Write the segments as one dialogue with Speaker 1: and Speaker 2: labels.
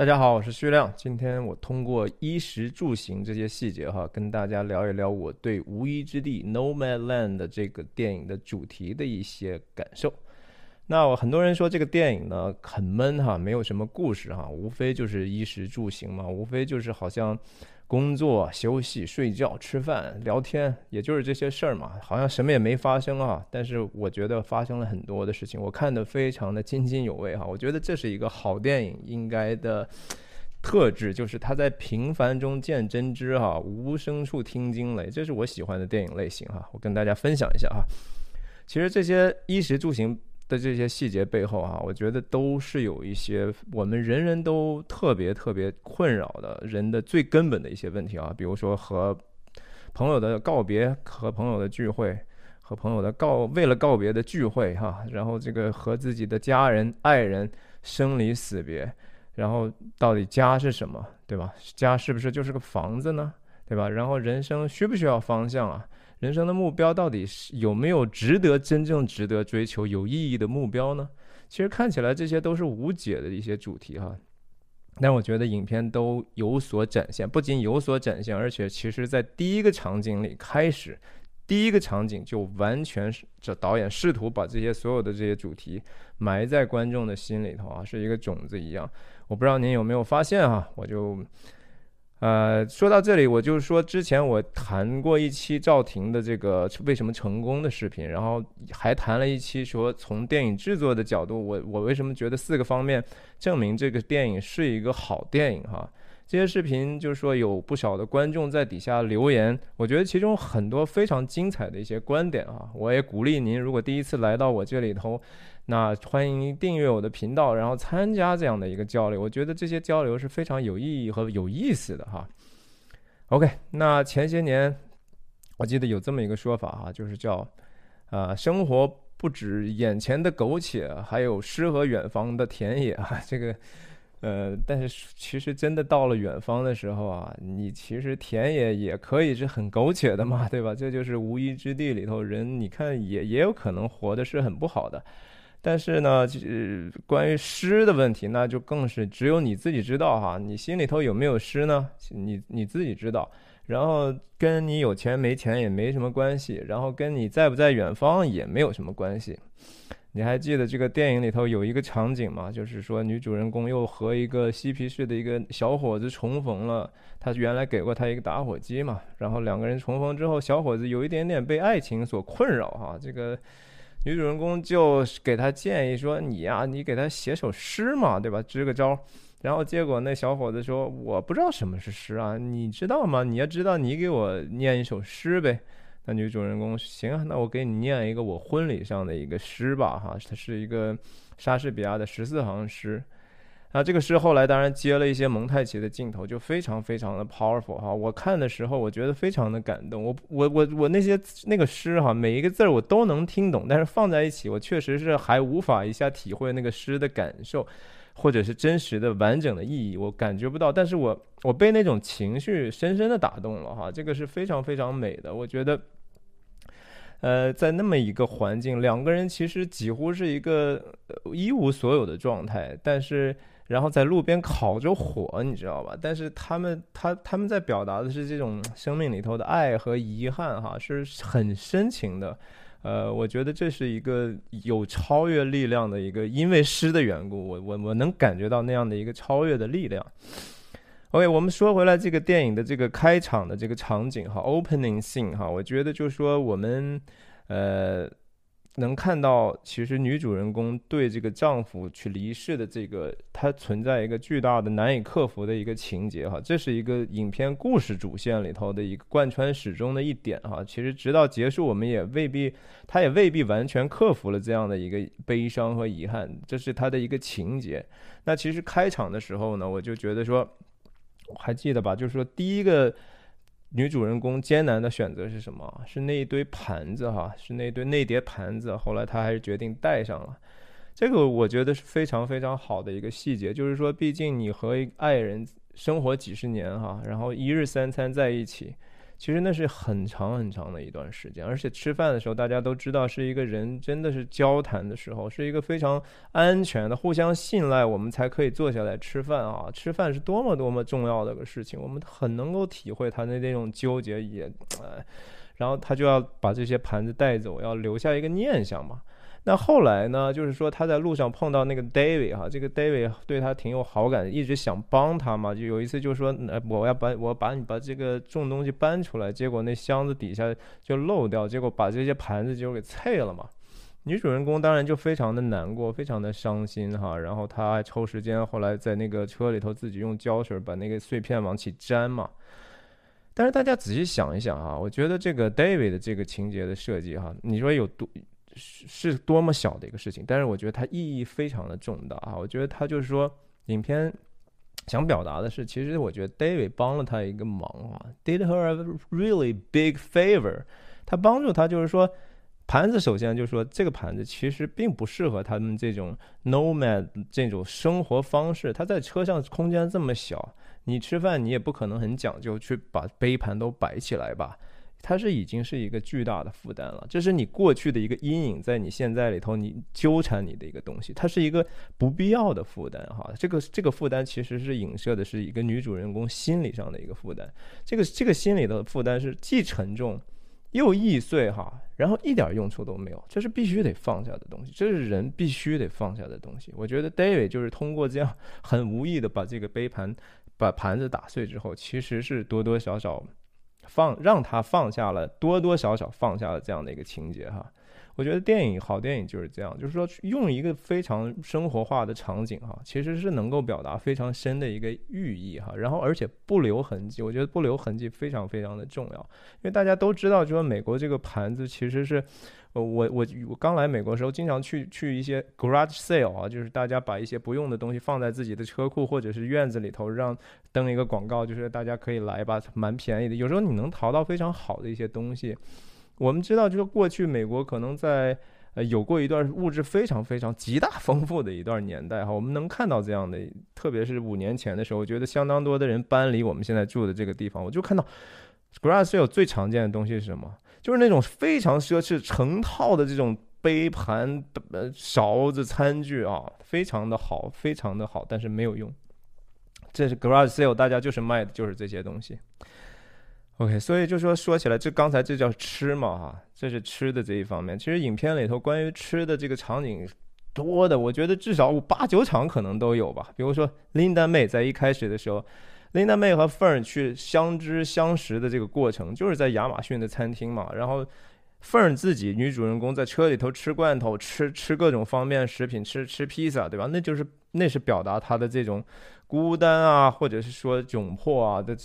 Speaker 1: 大家好，我是徐亮。今天我通过衣食住行这些细节哈，跟大家聊一聊我对《无依之地》（No Man Land） 这个电影的主题的一些感受。那我很多人说这个电影呢很闷哈，没有什么故事哈，无非就是衣食住行嘛，无非就是好像。工作、休息、睡觉、吃饭、聊天，也就是这些事儿嘛，好像什么也没发生啊。但是我觉得发生了很多的事情，我看得非常的津津有味哈。我觉得这是一个好电影应该的特质，就是它在平凡中见真知哈，无声处听惊雷，这是我喜欢的电影类型哈。我跟大家分享一下哈。其实这些衣食住行。的这些细节背后啊，我觉得都是有一些我们人人都特别特别困扰的人的最根本的一些问题啊，比如说和朋友的告别，和朋友的聚会，和朋友的告为了告别的聚会哈，然后这个和自己的家人爱人生离死别，然后到底家是什么，对吧？家是不是就是个房子呢，对吧？然后人生需不需要方向啊？人生的目标到底是有没有值得真正值得追求有意义的目标呢？其实看起来这些都是无解的一些主题哈，但我觉得影片都有所展现，不仅有所展现，而且其实在第一个场景里开始，第一个场景就完全是这导演试图把这些所有的这些主题埋在观众的心里头啊，是一个种子一样。我不知道您有没有发现哈，我就。呃，说到这里，我就是说，之前我谈过一期赵婷的这个为什么成功的视频，然后还谈了一期说从电影制作的角度，我我为什么觉得四个方面证明这个电影是一个好电影哈。这些视频就是说有不少的观众在底下留言，我觉得其中很多非常精彩的一些观点啊，我也鼓励您，如果第一次来到我这里头。那欢迎订阅我的频道，然后参加这样的一个交流。我觉得这些交流是非常有意义和有意思的哈。OK，那前些年我记得有这么一个说法哈，就是叫啊，生活不止眼前的苟且，还有诗和远方的田野啊。这个呃，但是其实真的到了远方的时候啊，你其实田野也可以是很苟且的嘛，对吧？这就是无依之地里头人，你看也也有可能活的是很不好的。但是呢，就是关于诗的问题，那就更是只有你自己知道哈。你心里头有没有诗呢？你你自己知道。然后跟你有钱没钱也没什么关系，然后跟你在不在远方也没有什么关系。你还记得这个电影里头有一个场景吗？就是说女主人公又和一个嬉皮士的一个小伙子重逢了。他原来给过他一个打火机嘛。然后两个人重逢之后，小伙子有一点点被爱情所困扰哈。这个。女主人公就给他建议说：“你呀，你给他写首诗嘛，对吧？支个招。”然后结果那小伙子说：“我不知道什么是诗啊，你知道吗？你要知道，你给我念一首诗呗。”那女主人公行啊，那我给你念一个我婚礼上的一个诗吧，哈，它是一个莎士比亚的十四行诗。啊，这个诗后来当然接了一些蒙太奇的镜头，就非常非常的 powerful 哈。我看的时候，我觉得非常的感动。我我我我那些那个诗哈，每一个字儿我都能听懂，但是放在一起，我确实是还无法一下体会那个诗的感受，或者是真实的完整的意义，我感觉不到。但是我我被那种情绪深深的打动了哈，这个是非常非常美的。我觉得，呃，在那么一个环境，两个人其实几乎是一个一无所有的状态，但是。然后在路边烤着火，你知道吧？但是他们他他们在表达的是这种生命里头的爱和遗憾，哈，是很深情的。呃，我觉得这是一个有超越力量的一个，因为诗的缘故，我我我能感觉到那样的一个超越的力量。OK，我们说回来这个电影的这个开场的这个场景哈，opening scene 哈，我觉得就是说我们呃。能看到，其实女主人公对这个丈夫去离世的这个，她存在一个巨大的难以克服的一个情节哈，这是一个影片故事主线里头的一个贯穿始终的一点哈。其实直到结束，我们也未必，她也未必完全克服了这样的一个悲伤和遗憾，这是她的一个情节。那其实开场的时候呢，我就觉得说，还记得吧？就是说第一个。女主人公艰难的选择是什么？是那一堆盘子哈，是那堆那叠盘子。后来她还是决定带上了。这个我觉得是非常非常好的一个细节，就是说，毕竟你和爱人生活几十年哈，然后一日三餐在一起，其实那是很长很长的一段时间，而且吃饭的时候，大家都知道是一个人真的是交谈的时候，是一个非常安全的、互相信赖，我们才可以坐下来吃饭啊！吃饭是多么多么重要的个事情，我们很能够体会他的那种纠结，也，然后他就要把这些盘子带走，要留下一个念想嘛。那后来呢？就是说他在路上碰到那个 David 哈，这个 David 对他挺有好感，一直想帮他嘛。就有一次就说，呃，我要把我把你把这个重东西搬出来，结果那箱子底下就漏掉，结果把这些盘子就给碎了嘛。女主人公当然就非常的难过，非常的伤心哈。然后他还抽时间，后来在那个车里头自己用胶水把那个碎片往起粘嘛。但是大家仔细想一想哈，我觉得这个 David 的这个情节的设计哈，你说有多？是是多么小的一个事情，但是我觉得它意义非常的重大啊！我觉得他就是说，影片想表达的是，其实我觉得 David 帮了他一个忙啊，did her a really big favor。他帮助他就是说，盘子首先就是说，这个盘子其实并不适合他们这种 nomad 这种生活方式。他在车上空间这么小，你吃饭你也不可能很讲究去把杯盘都摆起来吧。它是已经是一个巨大的负担了，这是你过去的一个阴影，在你现在里头，你纠缠你的一个东西，它是一个不必要的负担哈。这个这个负担其实是影射的是一个女主人公心理上的一个负担，这个这个心理的负担是既沉重又易碎哈，然后一点用处都没有，这是必须得放下的东西，这是人必须得放下的东西。我觉得 David 就是通过这样很无意的把这个杯盘把盘子打碎之后，其实是多多少少。放让他放下了多多少少放下了这样的一个情节哈，我觉得电影好电影就是这样，就是说用一个非常生活化的场景哈，其实是能够表达非常深的一个寓意哈，然后而且不留痕迹，我觉得不留痕迹非常非常的重要，因为大家都知道，就说美国这个盘子其实是。我我我刚来美国的时候，经常去去一些 garage sale 啊，就是大家把一些不用的东西放在自己的车库或者是院子里头，让登一个广告，就是大家可以来吧，蛮便宜的。有时候你能淘到非常好的一些东西。我们知道，就是过去美国可能在呃有过一段物质非常非常极大丰富的一段年代哈，我们能看到这样的，特别是五年前的时候，我觉得相当多的人搬离我们现在住的这个地方，我就看到 garage sale 最常见的东西是什么？就是那种非常奢侈、成套的这种杯盘、呃勺子、餐具啊，非常的好，非常的好，但是没有用。这是 garage sale，大家就是卖的就是这些东西。OK，所以就说说起来，这刚才这叫吃嘛哈，这是吃的这一方面。其实影片里头关于吃的这个场景多的，我觉得至少八九场可能都有吧。比如说 Linda May 在一开始的时候。Linda May 和 Fern 去相知相识的这个过程，就是在亚马逊的餐厅嘛。然后凤儿自己女主人公在车里头吃罐头，吃吃各种方便食品，吃吃披萨，对吧？那就是那是表达她的这种孤单啊，或者是说窘迫啊的。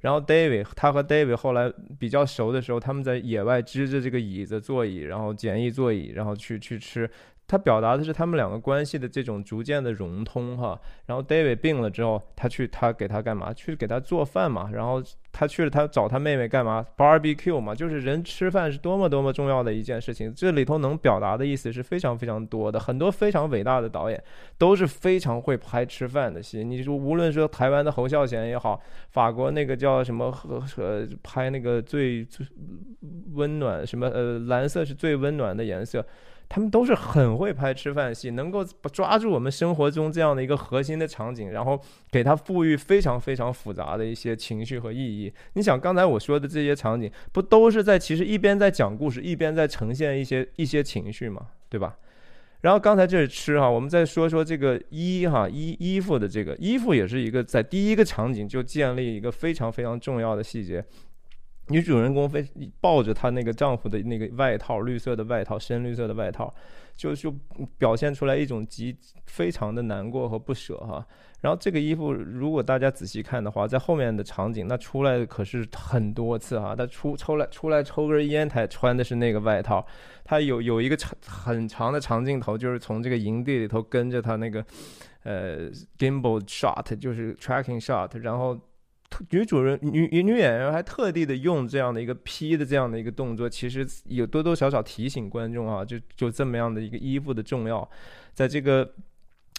Speaker 1: 然后 David 他和 David 后来比较熟的时候，他们在野外支着这个椅子座椅，然后简易座椅，然后去去吃。他表达的是他们两个关系的这种逐渐的融通哈，然后 David 病了之后，他去他给他干嘛？去给他做饭嘛，然后他去了他找他妹妹干嘛？Barbecue 嘛，就是人吃饭是多么多么重要的一件事情。这里头能表达的意思是非常非常多的，很多非常伟大的导演都是非常会拍吃饭的戏。你说无论说台湾的侯孝贤也好，法国那个叫什么和和拍那个最最温暖什么呃蓝色是最温暖的颜色。他们都是很会拍吃饭戏，能够抓住我们生活中这样的一个核心的场景，然后给它赋予非常非常复杂的一些情绪和意义。你想，刚才我说的这些场景，不都是在其实一边在讲故事，一边在呈现一些一些情绪嘛，对吧？然后刚才这是吃哈，我们再说说这个衣哈衣衣服的这个衣服，也是一个在第一个场景就建立一个非常非常重要的细节。女主人公非抱着她那个丈夫的那个外套，绿色的外套，深绿色的外套，就就表现出来一种极非常的难过和不舍哈。然后这个衣服，如果大家仔细看的话，在后面的场景，那出来的可是很多次哈。他出抽来出来抽根烟，他穿的是那个外套。他有有一个长很长的长镜头，就是从这个营地里头跟着他那个呃 gimbal shot，就是 tracking shot，然后。女主人女女演员还特地的用这样的一个 P 的这样的一个动作，其实有多多少少提醒观众啊，就就这么样的一个衣服的重要，在这个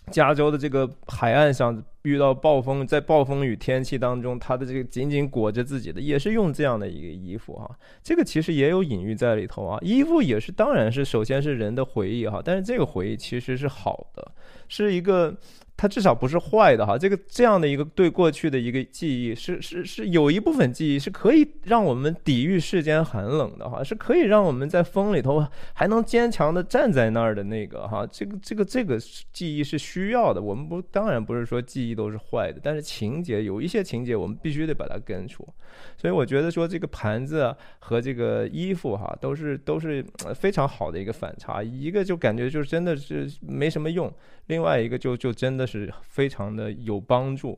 Speaker 1: 加州的这个海岸上遇到暴风，在暴风雨天气当中，他的这个紧紧裹着自己的，也是用这样的一个衣服哈。这个其实也有隐喻在里头啊。衣服也是，当然是首先是人的回忆哈，但是这个回忆其实是好的，是一个。它至少不是坏的哈，这个这样的一个对过去的一个记忆是是是有一部分记忆是可以让我们抵御世间寒冷的哈，是可以让我们在风里头还能坚强的站在那儿的那个哈，这个这个这个记忆是需要的。我们不当然不是说记忆都是坏的，但是情节有一些情节我们必须得把它根除。所以我觉得说这个盘子和这个衣服哈都是都是非常好的一个反差，一个就感觉就是真的是没什么用。另外一个就就真的是非常的有帮助。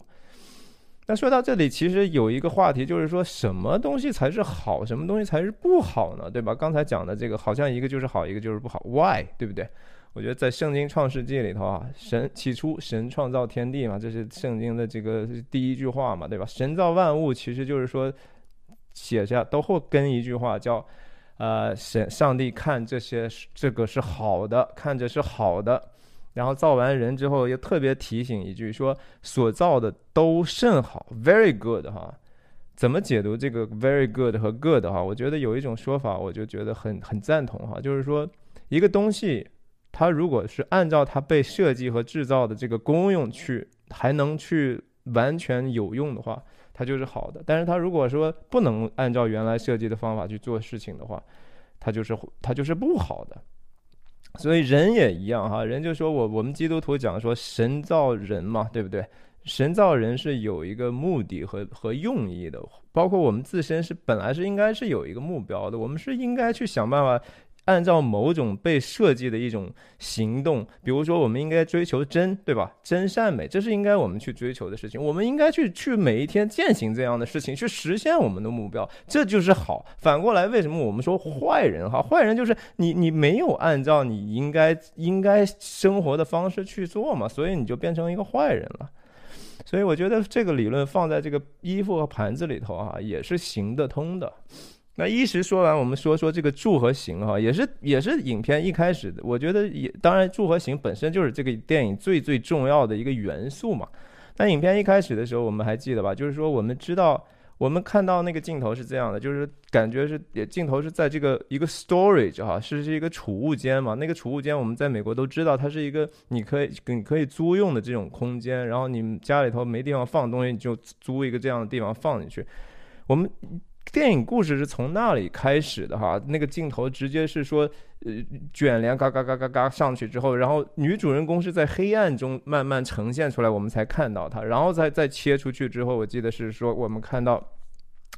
Speaker 1: 那说到这里，其实有一个话题，就是说什么东西才是好，什么东西才是不好呢？对吧？刚才讲的这个，好像一个就是好，一个就是不好。Why？对不对？我觉得在圣经创世纪里头啊，神起初神创造天地嘛，这是圣经的这个第一句话嘛，对吧？神造万物，其实就是说写下都会跟一句话叫，呃，神上帝看这些这个是好的，看着是好的。然后造完人之后，又特别提醒一句说：“所造的都甚好，very good 哈。”怎么解读这个 very good 和 good 哈？我觉得有一种说法，我就觉得很很赞同哈，就是说一个东西，它如果是按照它被设计和制造的这个功用去，还能去完全有用的话，它就是好的。但是它如果说不能按照原来设计的方法去做事情的话，它就是它就是不好的。所以人也一样哈，人就说我我们基督徒讲说神造人嘛，对不对？神造人是有一个目的和和用意的，包括我们自身是本来是应该是有一个目标的，我们是应该去想办法。按照某种被设计的一种行动，比如说，我们应该追求真，对吧？真善美，这是应该我们去追求的事情。我们应该去去每一天践行这样的事情，去实现我们的目标，这就是好。反过来，为什么我们说坏人？哈，坏人就是你，你没有按照你应该应该生活的方式去做嘛，所以你就变成一个坏人了。所以我觉得这个理论放在这个衣服和盘子里头啊，也是行得通的。那一时说完，我们说说这个住和行哈，也是也是影片一开始的。我觉得也当然住和行本身就是这个电影最最重要的一个元素嘛。那影片一开始的时候，我们还记得吧？就是说我们知道，我们看到那个镜头是这样的，就是感觉是镜头是在这个一个 storage 哈，是是一个储物间嘛。那个储物间我们在美国都知道，它是一个你可以你可以租用的这种空间。然后你们家里头没地方放东西，你就租一个这样的地方放进去。我们。电影故事是从那里开始的哈，那个镜头直接是说，呃，卷帘嘎嘎嘎嘎嘎上去之后，然后女主人公是在黑暗中慢慢呈现出来，我们才看到她，然后再再切出去之后，我记得是说我们看到。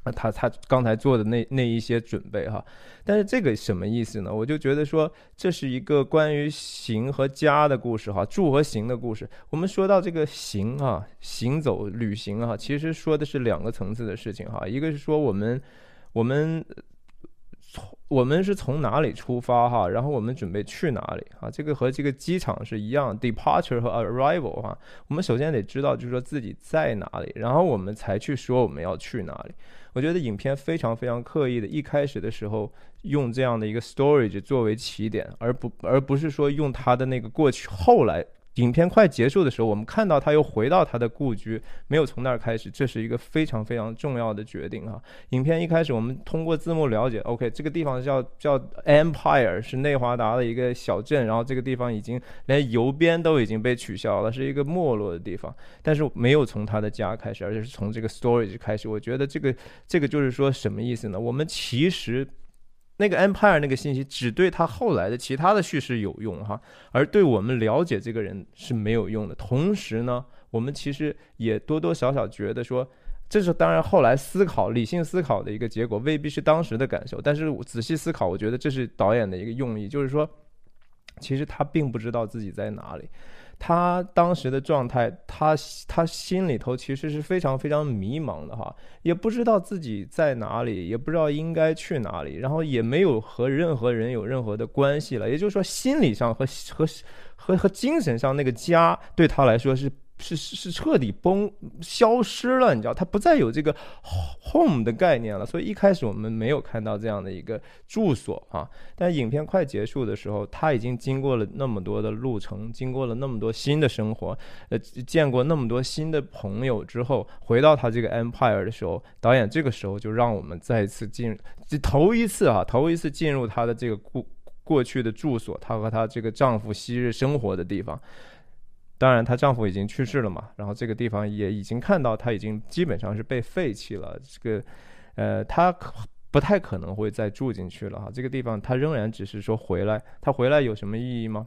Speaker 1: 啊他他刚才做的那那一些准备哈，但是这个什么意思呢？我就觉得说这是一个关于行和家的故事哈，住和行的故事。我们说到这个行啊，行走旅行啊，其实说的是两个层次的事情哈。一个是说我们我们从我们是从哪里出发哈，然后我们准备去哪里啊？这个和这个机场是一样，departure 和 arrival 哈。我们首先得知道就是说自己在哪里，然后我们才去说我们要去哪里。我觉得影片非常非常刻意的，一开始的时候用这样的一个 storage 作为起点，而不而不是说用他的那个过去。后来影片快结束的时候，我们看到他又回到他的故居，没有从那儿开始，这是一个非常非常重要的决定哈。影片一开始，我们通过字幕了解，OK，这个地方叫叫 Empire，是内华达的一个小镇，然后这个地方已经连邮编都已经被取消了，是一个没落的地方。但是没有从他的家开始，而且是从这个 storage 开始。我觉得这个这个就是说什么意思呢？我们其实那个 empire 那个信息只对他后来的其他的叙事有用哈，而对我们了解这个人是没有用的。同时呢，我们其实也多多少少觉得说，这是当然后来思考理性思考的一个结果，未必是当时的感受。但是我仔细思考，我觉得这是导演的一个用意，就是说，其实他并不知道自己在哪里。他当时的状态，他他心里头其实是非常非常迷茫的哈，也不知道自己在哪里，也不知道应该去哪里，然后也没有和任何人有任何的关系了。也就是说，心理上和和和和精神上那个家对他来说是是是是彻底崩消失了，你知道，它不再有这个 home 的概念了。所以一开始我们没有看到这样的一个住所啊。但影片快结束的时候，他已经经过了那么多的路程，经过了那么多新的生活，呃，见过那么多新的朋友之后，回到他这个 empire 的时候，导演这个时候就让我们再一次进，头一次啊，头一次进入他的这个故过去的住所，她和她这个丈夫昔日生活的地方。当然，她丈夫已经去世了嘛，然后这个地方也已经看到，她已经基本上是被废弃了。这个，呃，她不太可能会再住进去了哈。这个地方，她仍然只是说回来，她回来有什么意义吗？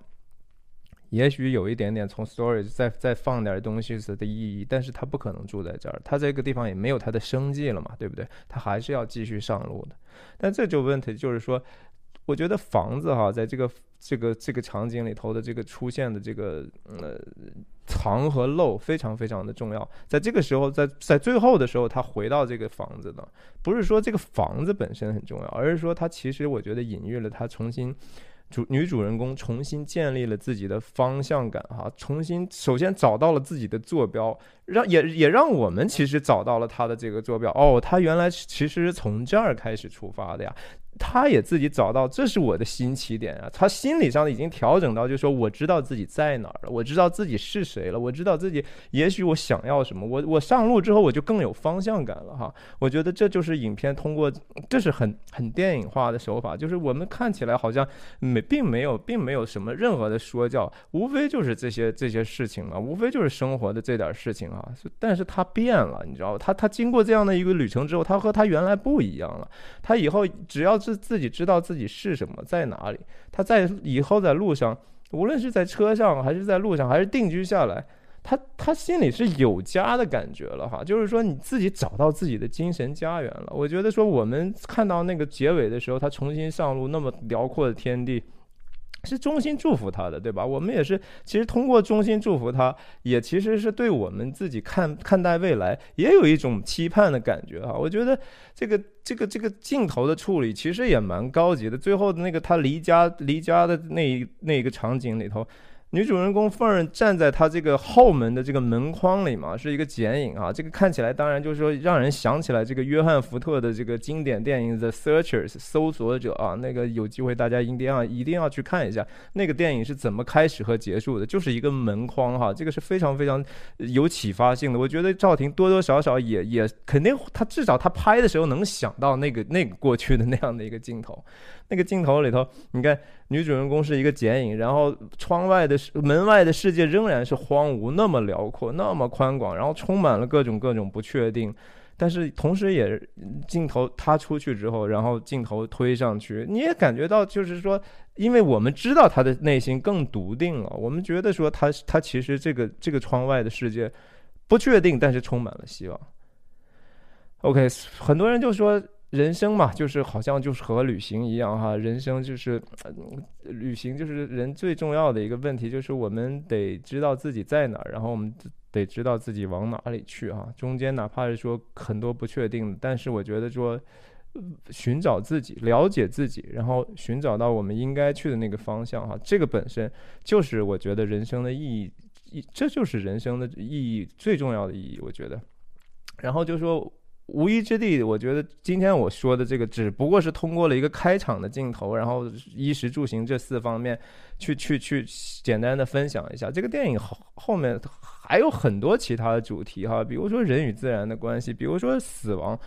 Speaker 1: 也许有一点点从 storage 再再放点东西的意义，但是她不可能住在这儿，她这个地方也没有她的生计了嘛，对不对？她还是要继续上路的。但这就问题就是说。我觉得房子哈，在这个这个这个场景里头的这个出现的这个呃藏和漏非常非常的重要。在这个时候，在在最后的时候，他回到这个房子呢，不是说这个房子本身很重要，而是说他其实我觉得隐喻了他重新主女主人公重新建立了自己的方向感哈，重新首先找到了自己的坐标，让也也让我们其实找到了他的这个坐标哦，他原来其实从这儿开始出发的呀。他也自己找到，这是我的新起点啊！他心理上已经调整到，就说我知道自己在哪儿了，我知道自己是谁了，我知道自己也许我想要什么。我我上路之后，我就更有方向感了哈！我觉得这就是影片通过，这是很很电影化的手法，就是我们看起来好像没并没有并没有什么任何的说教，无非就是这些这些事情嘛，无非就是生活的这点事情啊。但是他变了，你知道他他经过这样的一个旅程之后，他和他原来不一样了。他以后只要。是自己知道自己是什么，在哪里。他在以后在路上，无论是在车上，还是在路上，还是定居下来，他他心里是有家的感觉了哈。就是说，你自己找到自己的精神家园了。我觉得说，我们看到那个结尾的时候，他重新上路，那么辽阔的天地。是衷心祝福他的，对吧？我们也是，其实通过衷心祝福他，也其实是对我们自己看看待未来，也有一种期盼的感觉哈。我觉得这个这个这个镜头的处理其实也蛮高级的。最后的那个他离家离家的那一那个场景里头。女主人公凤儿站在她这个后门的这个门框里嘛，是一个剪影啊。这个看起来当然就是说让人想起来这个约翰福特的这个经典电影《The Searchers》搜索者啊。那个有机会大家一定要一定要去看一下那个电影是怎么开始和结束的，就是一个门框哈。这个是非常非常有启发性的。我觉得赵婷多多少少也也肯定他至少他拍的时候能想到那个那个过去的那样的一个镜头。那个镜头里头，你看女主人公是一个剪影，然后窗外的门外的世界仍然是荒芜，那么辽阔，那么宽广，然后充满了各种各种不确定。但是同时也镜头他出去之后，然后镜头推上去，你也感觉到就是说，因为我们知道他的内心更笃定了，我们觉得说他他其实这个这个窗外的世界不确定，但是充满了希望。OK，很多人就说。人生嘛，就是好像就是和旅行一样哈。人生就是旅行，就是人最重要的一个问题，就是我们得知道自己在哪儿，然后我们得知道自己往哪里去哈。中间哪怕是说很多不确定，但是我觉得说寻找自己，了解自己，然后寻找到我们应该去的那个方向哈。这个本身就是我觉得人生的意义，这就是人生的意义最重要的意义，我觉得。然后就说。无依之地，我觉得今天我说的这个只不过是通过了一个开场的镜头，然后衣食住行这四方面去去去简单的分享一下。这个电影后后面还有很多其他的主题哈，比如说人与自然的关系，比如说死亡，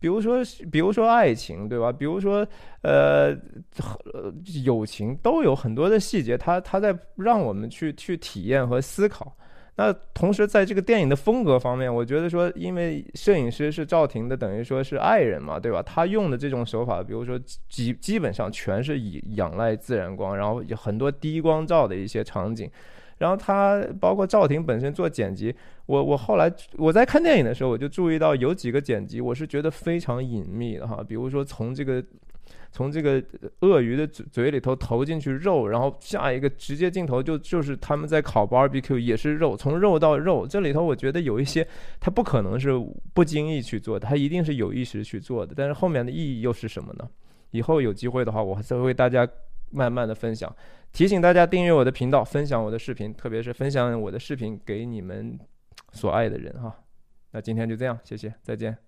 Speaker 1: 比如说比如说爱情，对吧？比如说呃友情，都有很多的细节，它它在让我们去去体验和思考。那同时，在这个电影的风格方面，我觉得说，因为摄影师是赵婷的，等于说是爱人嘛，对吧？他用的这种手法，比如说基基本上全是以仰赖自然光，然后有很多低光照的一些场景，然后他包括赵婷本身做剪辑，我我后来我在看电影的时候，我就注意到有几个剪辑，我是觉得非常隐秘的哈，比如说从这个。从这个鳄鱼的嘴嘴里头投进去肉，然后下一个直接镜头就就是他们在烤 barbecue，也是肉，从肉到肉，这里头我觉得有一些他不可能是不经意去做的，他一定是有意识去做的。但是后面的意义又是什么呢？以后有机会的话，我再为大家慢慢的分享。提醒大家订阅我的频道，分享我的视频，特别是分享我的视频给你们所爱的人哈。那今天就这样，谢谢，再见。